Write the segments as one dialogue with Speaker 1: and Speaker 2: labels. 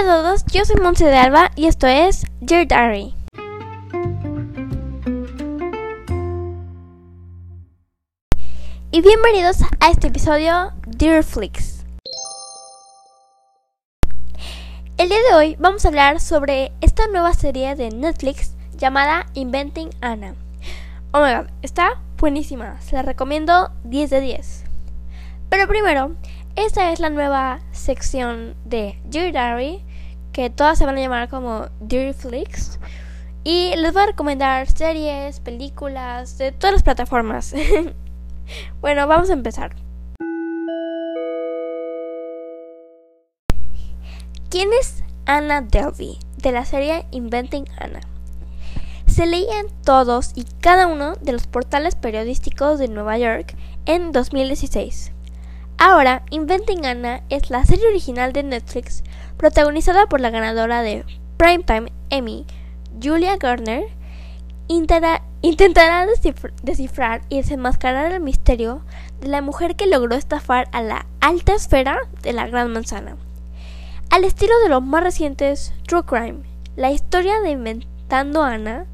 Speaker 1: Hola a todos, yo soy Monse de Alba y esto es Dear Diary. Y bienvenidos a este episodio Dear Flix. El día de hoy vamos a hablar sobre esta nueva serie de Netflix llamada Inventing Anna. Oh my god, está buenísima, se la recomiendo 10 de 10. Pero primero, esta es la nueva sección de Dear Diary, que todas se van a llamar como Dear Flix. Y les voy a recomendar series, películas, de todas las plataformas. bueno, vamos a empezar. ¿Quién es Anna Delvey de la serie Inventing Anna? Se leía en todos y cada uno de los portales periodísticos de Nueva York en 2016. Ahora, Inventing Anna es la serie original de Netflix protagonizada por la ganadora de Primetime Emmy, Julia Garner. intentará descifrar y desenmascarar el misterio de la mujer que logró estafar a la alta esfera de la Gran Manzana. Al estilo de los más recientes True Crime, la historia de Inventando Anna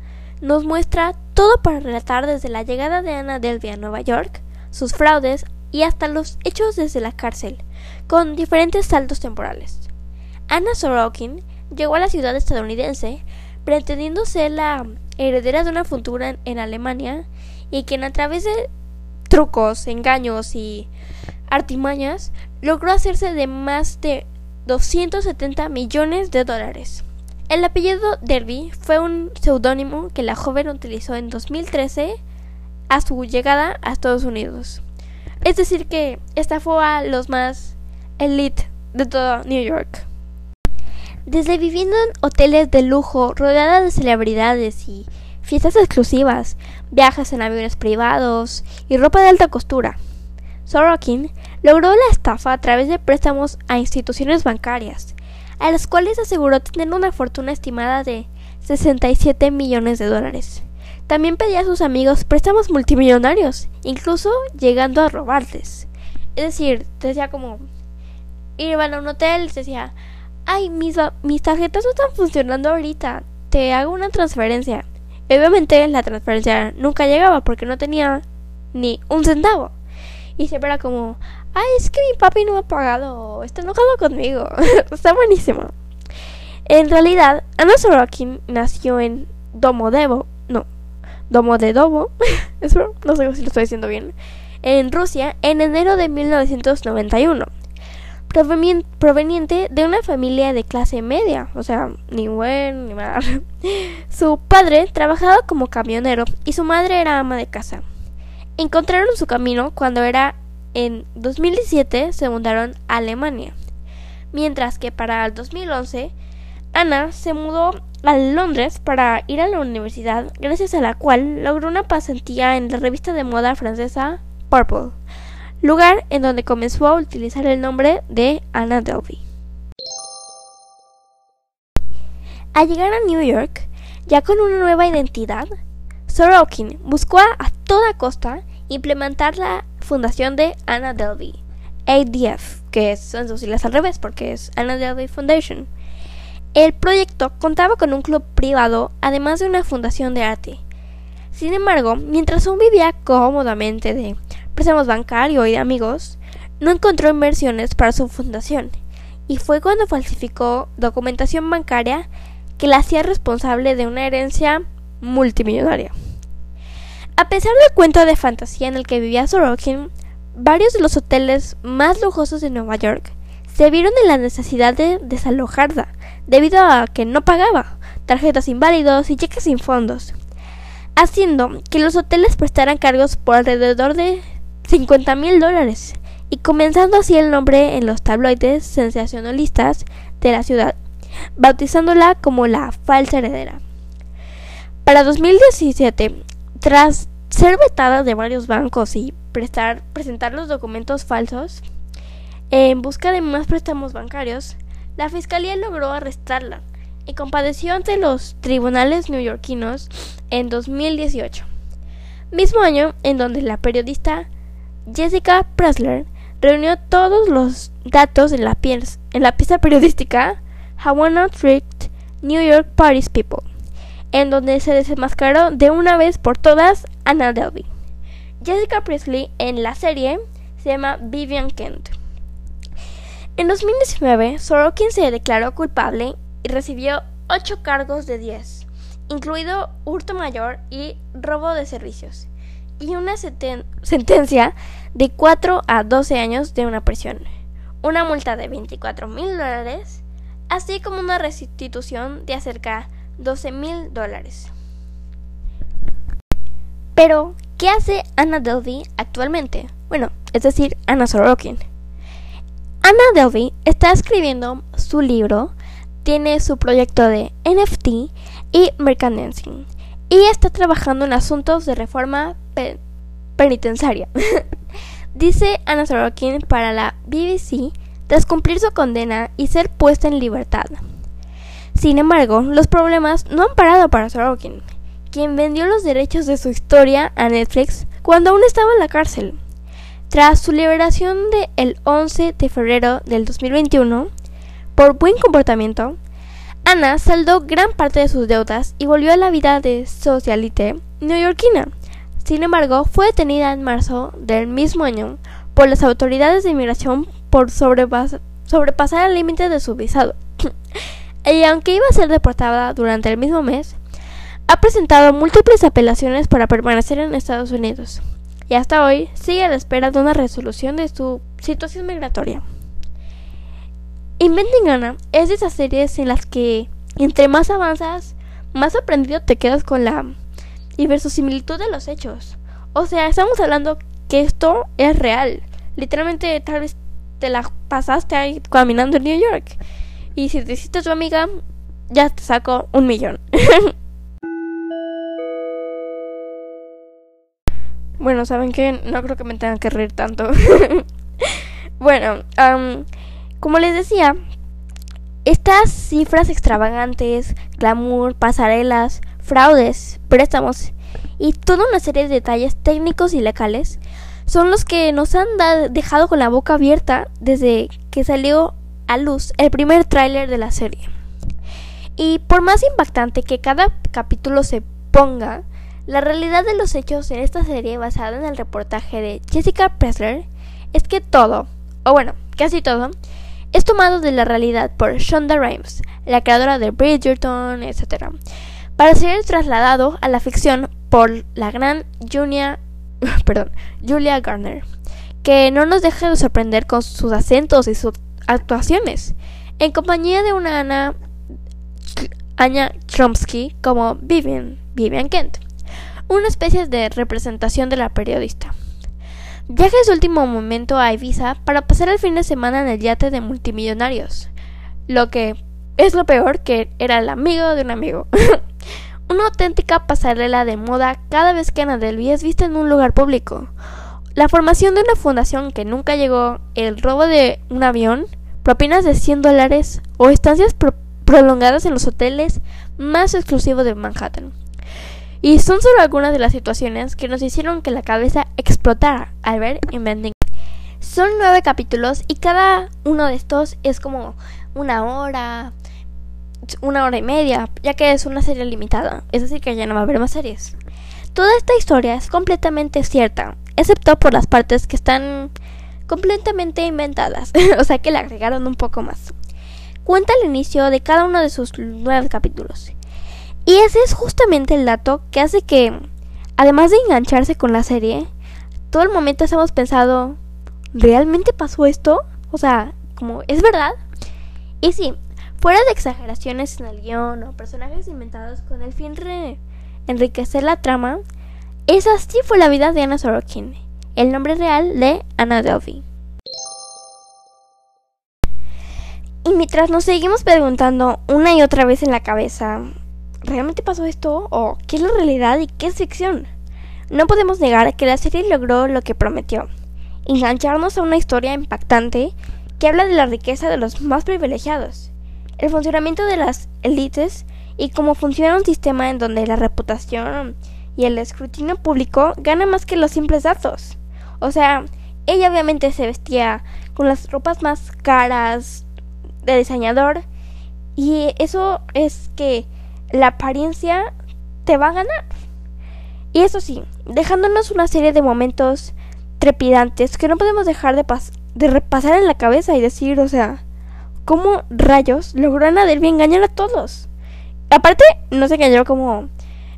Speaker 1: nos muestra todo para relatar desde la llegada de Anna Delvey a Nueva York, sus fraudes y hasta los hechos desde la cárcel, con diferentes saltos temporales. Anna Sorokin llegó a la ciudad estadounidense pretendiendo ser la heredera de una futura en, Alemania y quien a través de trucos, engaños y artimañas logró hacerse de más de 270 millones de dólares. El apellido Derby fue un seudónimo que la joven utilizó en 2013 a su llegada a Estados Unidos. Es decir, que estafó a los más elite de todo New York. Desde viviendo en hoteles de lujo rodeada de celebridades y fiestas exclusivas, viajes en aviones privados y ropa de alta costura. Sorokin logró la estafa a través de préstamos a instituciones bancarias, a las cuales aseguró tener una fortuna estimada de 67 millones de dólares. También pedía a sus amigos préstamos multimillonarios, incluso llegando a robarles. Es decir, te decía como iban a un hotel te decía, ay, mis, mis tarjetas no están funcionando ahorita, te hago una transferencia. obviamente la transferencia nunca llegaba porque no tenía ni un centavo. Y siempre era como, ay, es que mi papi no me ha pagado, está enojado conmigo. está buenísimo. En realidad, Anna Sorokin nació en Domodevo, Domo de Domo, no sé si lo estoy diciendo bien, en Rusia en enero de 1991, proveniente de una familia de clase media, o sea, ni buen ni mal. Su padre trabajaba como camionero y su madre era ama de casa. Encontraron su camino cuando era en 2017 se mudaron a Alemania, mientras que para el 2011 Ana se mudó a Londres para ir a la universidad, gracias a la cual logró una pasantía en la revista de moda francesa Purple, lugar en donde comenzó a utilizar el nombre de Anna Delvey. Al llegar a New York, ya con una nueva identidad, Sorokin buscó a toda costa implementar la fundación de Anna Delvey, ADF, que es en sus siglas al revés porque es Anna Delvey Foundation el proyecto contaba con un club privado, además de una fundación de arte. Sin embargo, mientras aún vivía cómodamente de préstamos bancario y de amigos, no encontró inversiones para su fundación, y fue cuando falsificó documentación bancaria que la hacía responsable de una herencia multimillonaria. A pesar del cuento de fantasía en el que vivía Sorokin, varios de los hoteles más lujosos de Nueva York se vieron en la necesidad de desalojarla, debido a que no pagaba tarjetas inválidos y cheques sin fondos, haciendo que los hoteles prestaran cargos por alrededor de 50 mil dólares y comenzando así el nombre en los tabloides sensacionalistas de la ciudad, bautizándola como la falsa heredera. Para 2017, tras ser vetada de varios bancos y prestar, presentar los documentos falsos, en busca de más préstamos bancarios, la fiscalía logró arrestarla y compadeció ante los tribunales neoyorquinos en 2018, mismo año en donde la periodista Jessica Pressler reunió todos los datos en la, en la pieza periodística Wanna Tricked New York Party's People, en donde se desenmascaró de una vez por todas Anna Delvey. Jessica Presley en la serie se llama Vivian Kent. En 2019, Sorokin se declaró culpable y recibió 8 cargos de 10, incluido hurto mayor y robo de servicios, y una sentencia de 4 a 12 años de una prisión, una multa de 24 mil dólares, así como una restitución de acerca 12 mil dólares. Pero, ¿qué hace Anna Delvey actualmente? Bueno, es decir, Anna Sorokin. Anna Delvey está escribiendo su libro, tiene su proyecto de NFT y merchandising y está trabajando en asuntos de reforma penitenciaria. Dice Anna Sorokin para la BBC tras cumplir su condena y ser puesta en libertad. Sin embargo, los problemas no han parado para Sorokin, quien vendió los derechos de su historia a Netflix cuando aún estaba en la cárcel. Tras su liberación de el 11 de febrero del 2021, por buen comportamiento, Ana saldó gran parte de sus deudas y volvió a la vida de socialite neoyorquina. Sin embargo, fue detenida en marzo del mismo año por las autoridades de inmigración por sobrepasar el límite de su visado. y aunque iba a ser deportada durante el mismo mes, ha presentado múltiples apelaciones para permanecer en Estados Unidos y hasta hoy sigue a la espera de una resolución de su situación migratoria. Inventing Anna es de esas series en las que entre más avanzas, más aprendido te quedas con la inversosimilitud de los hechos. O sea, estamos hablando que esto es real. Literalmente tal vez te la pasaste ahí caminando en New York. Y si te hiciste tu amiga, ya te saco un millón. Bueno, ¿saben qué? No creo que me tengan que reír tanto. bueno, como les decía, estas cifras extravagantes, glamour, pasarelas, fraudes, préstamos y toda una serie de detalles técnicos y legales son los que nos han dejado con la boca abierta desde que salió a luz el primer tráiler de la serie. Y por más impactante que cada capítulo se ponga, la realidad de los hechos en esta serie basada en el reportaje de Jessica Pressler es que todo, o bueno, casi todo, es tomado de la realidad por Shonda Rhimes, la creadora de Bridgerton, etc., para ser trasladado a la ficción por la gran Julia, perdón, Julia Garner, que no nos deja de sorprender con sus acentos y sus actuaciones, en compañía de una Ana Anya Chomsky como Vivian, Vivian Kent una especie de representación de la periodista. Viaja en su último momento a Ibiza para pasar el fin de semana en el yate de multimillonarios, lo que es lo peor que era el amigo de un amigo. una auténtica pasarela de moda cada vez que Ana Delvey es vista en un lugar público. La formación de una fundación que nunca llegó, el robo de un avión, propinas de 100 dólares o estancias prolongadas en los hoteles más exclusivos de Manhattan. Y son solo algunas de las situaciones que nos hicieron que la cabeza explotara al ver Inventing. Son nueve capítulos y cada uno de estos es como una hora, una hora y media, ya que es una serie limitada. Es decir, que ya no va a haber más series. Toda esta historia es completamente cierta, excepto por las partes que están completamente inventadas, o sea que le agregaron un poco más. Cuenta el inicio de cada uno de sus nueve capítulos y ese es justamente el dato que hace que, además de engancharse con la serie, todo el momento estamos pensando, ¿realmente pasó esto? O sea, como, ¿es verdad? Y sí, fuera de exageraciones en el guion o personajes inventados con el fin de enriquecer la trama, esa sí fue la vida de Anna Sorokin, el nombre real de Anna Delphi. Y mientras nos seguimos preguntando una y otra vez en la cabeza, ¿realmente pasó esto? ¿O qué es la realidad y qué es ficción? No podemos negar que la serie logró lo que prometió, engancharnos a una historia impactante que habla de la riqueza de los más privilegiados, el funcionamiento de las élites y cómo funciona un sistema en donde la reputación y el escrutinio público ganan más que los simples datos. O sea, ella obviamente se vestía con las ropas más caras de diseñador Y eso es que la apariencia te va a ganar. Y eso sí, dejándonos una serie de momentos trepidantes que no podemos dejar de, de repasar en la cabeza y decir, o sea, ¿cómo rayos logró Ana engañar a todos? Aparte, no se engañó como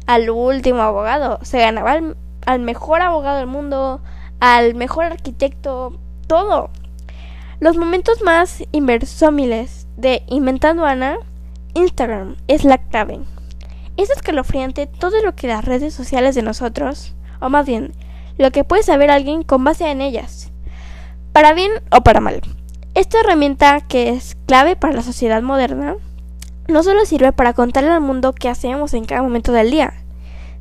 Speaker 1: al último abogado, se ganaba al, al mejor abogado del mundo, al mejor arquitecto, todo. Los momentos más inversómiles de Inventando Ana, Instagram es la clave. Es escalofriante todo lo que las redes sociales de nosotros, o más bien, lo que puede saber alguien con base en ellas, para bien o para mal. Esta herramienta que es clave para la sociedad moderna, no solo sirve para contarle al mundo qué hacemos en cada momento del día,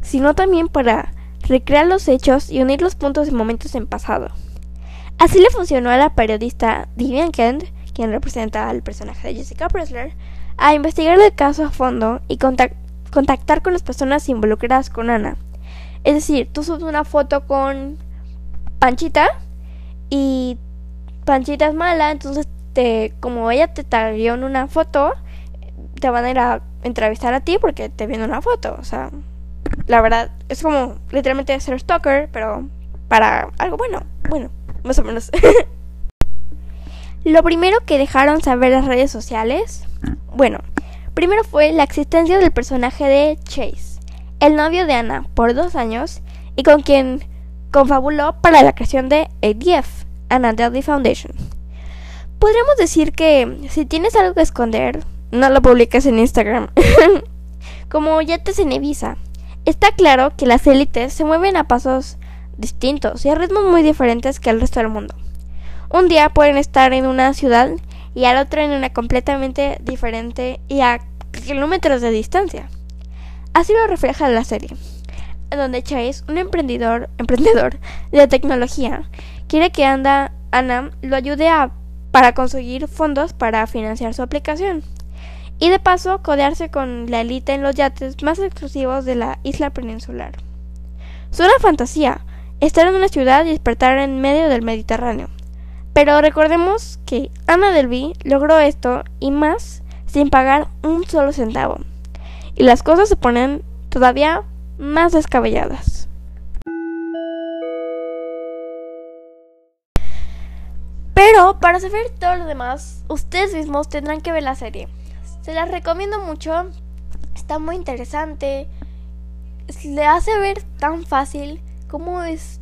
Speaker 1: sino también para recrear los hechos y unir los puntos de momentos en pasado. Así le funcionó a la periodista Vivian Kent, quien representa al personaje de Jessica Pressler, a investigar el caso a fondo y contactar con las personas involucradas con Ana. Es decir, tú subes una foto con Panchita y Panchita es mala, entonces te, como ella te tagueó en una foto, te van a ir a entrevistar a ti porque te viene una foto. O sea, la verdad, es como literalmente ser stalker, pero para algo bueno. Bueno más o menos. Lo primero que dejaron saber las redes sociales, bueno, primero fue la existencia del personaje de Chase, el novio de Anna por dos años y con quien confabuló para la creación de ADF, Anna Delvey Foundation. Podríamos decir que si tienes algo que esconder, no lo publiques en Instagram. Como ya te se visa. Está claro que las élites se mueven a pasos distintos y a ritmos muy diferentes que el resto del mundo. Un día pueden estar en una ciudad y al otro en una completamente diferente y a kilómetros de distancia. Así lo refleja la serie, donde Chase, un emprendedor, emprendedor de tecnología, quiere que Anda, Anna lo ayude a, para conseguir fondos para financiar su aplicación. Y de paso codearse con la élite en los yates más exclusivos de la isla peninsular. Suena fantasía, estar en una ciudad y despertar en medio del Mediterráneo. Pero recordemos que Ana Delby logró esto y más sin pagar un solo centavo. Y las cosas se ponen todavía más descabelladas. Pero para saber todo lo demás, ustedes mismos tendrán que ver la serie. Se las recomiendo mucho. Está muy interesante. Le hace ver tan fácil cómo es...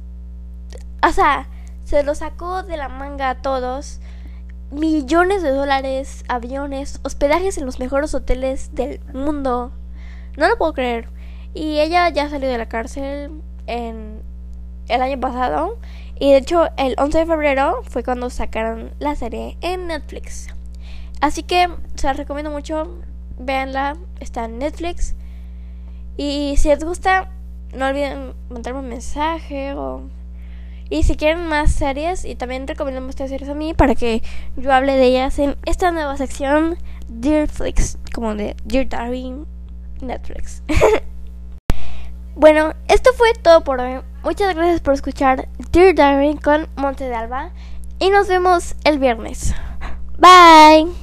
Speaker 1: O sea, se lo sacó de la manga a todos. Millones de dólares, aviones, hospedajes en los mejores hoteles del mundo. No lo puedo creer. Y ella ya salió de la cárcel en el año pasado. Y de hecho, el 11 de febrero fue cuando sacaron la serie en Netflix. Así que se la recomiendo mucho. Véanla, está en Netflix. Y si les gusta, no olviden mandarme un mensaje o... Y si quieren más series, y también recomiendo estas series a mí para que yo hable de ellas en esta nueva sección Dearflix, como de Dear Darwin Netflix. bueno, esto fue todo por hoy. Muchas gracias por escuchar Dear Darwin con Monte de Alba y nos vemos el viernes. Bye.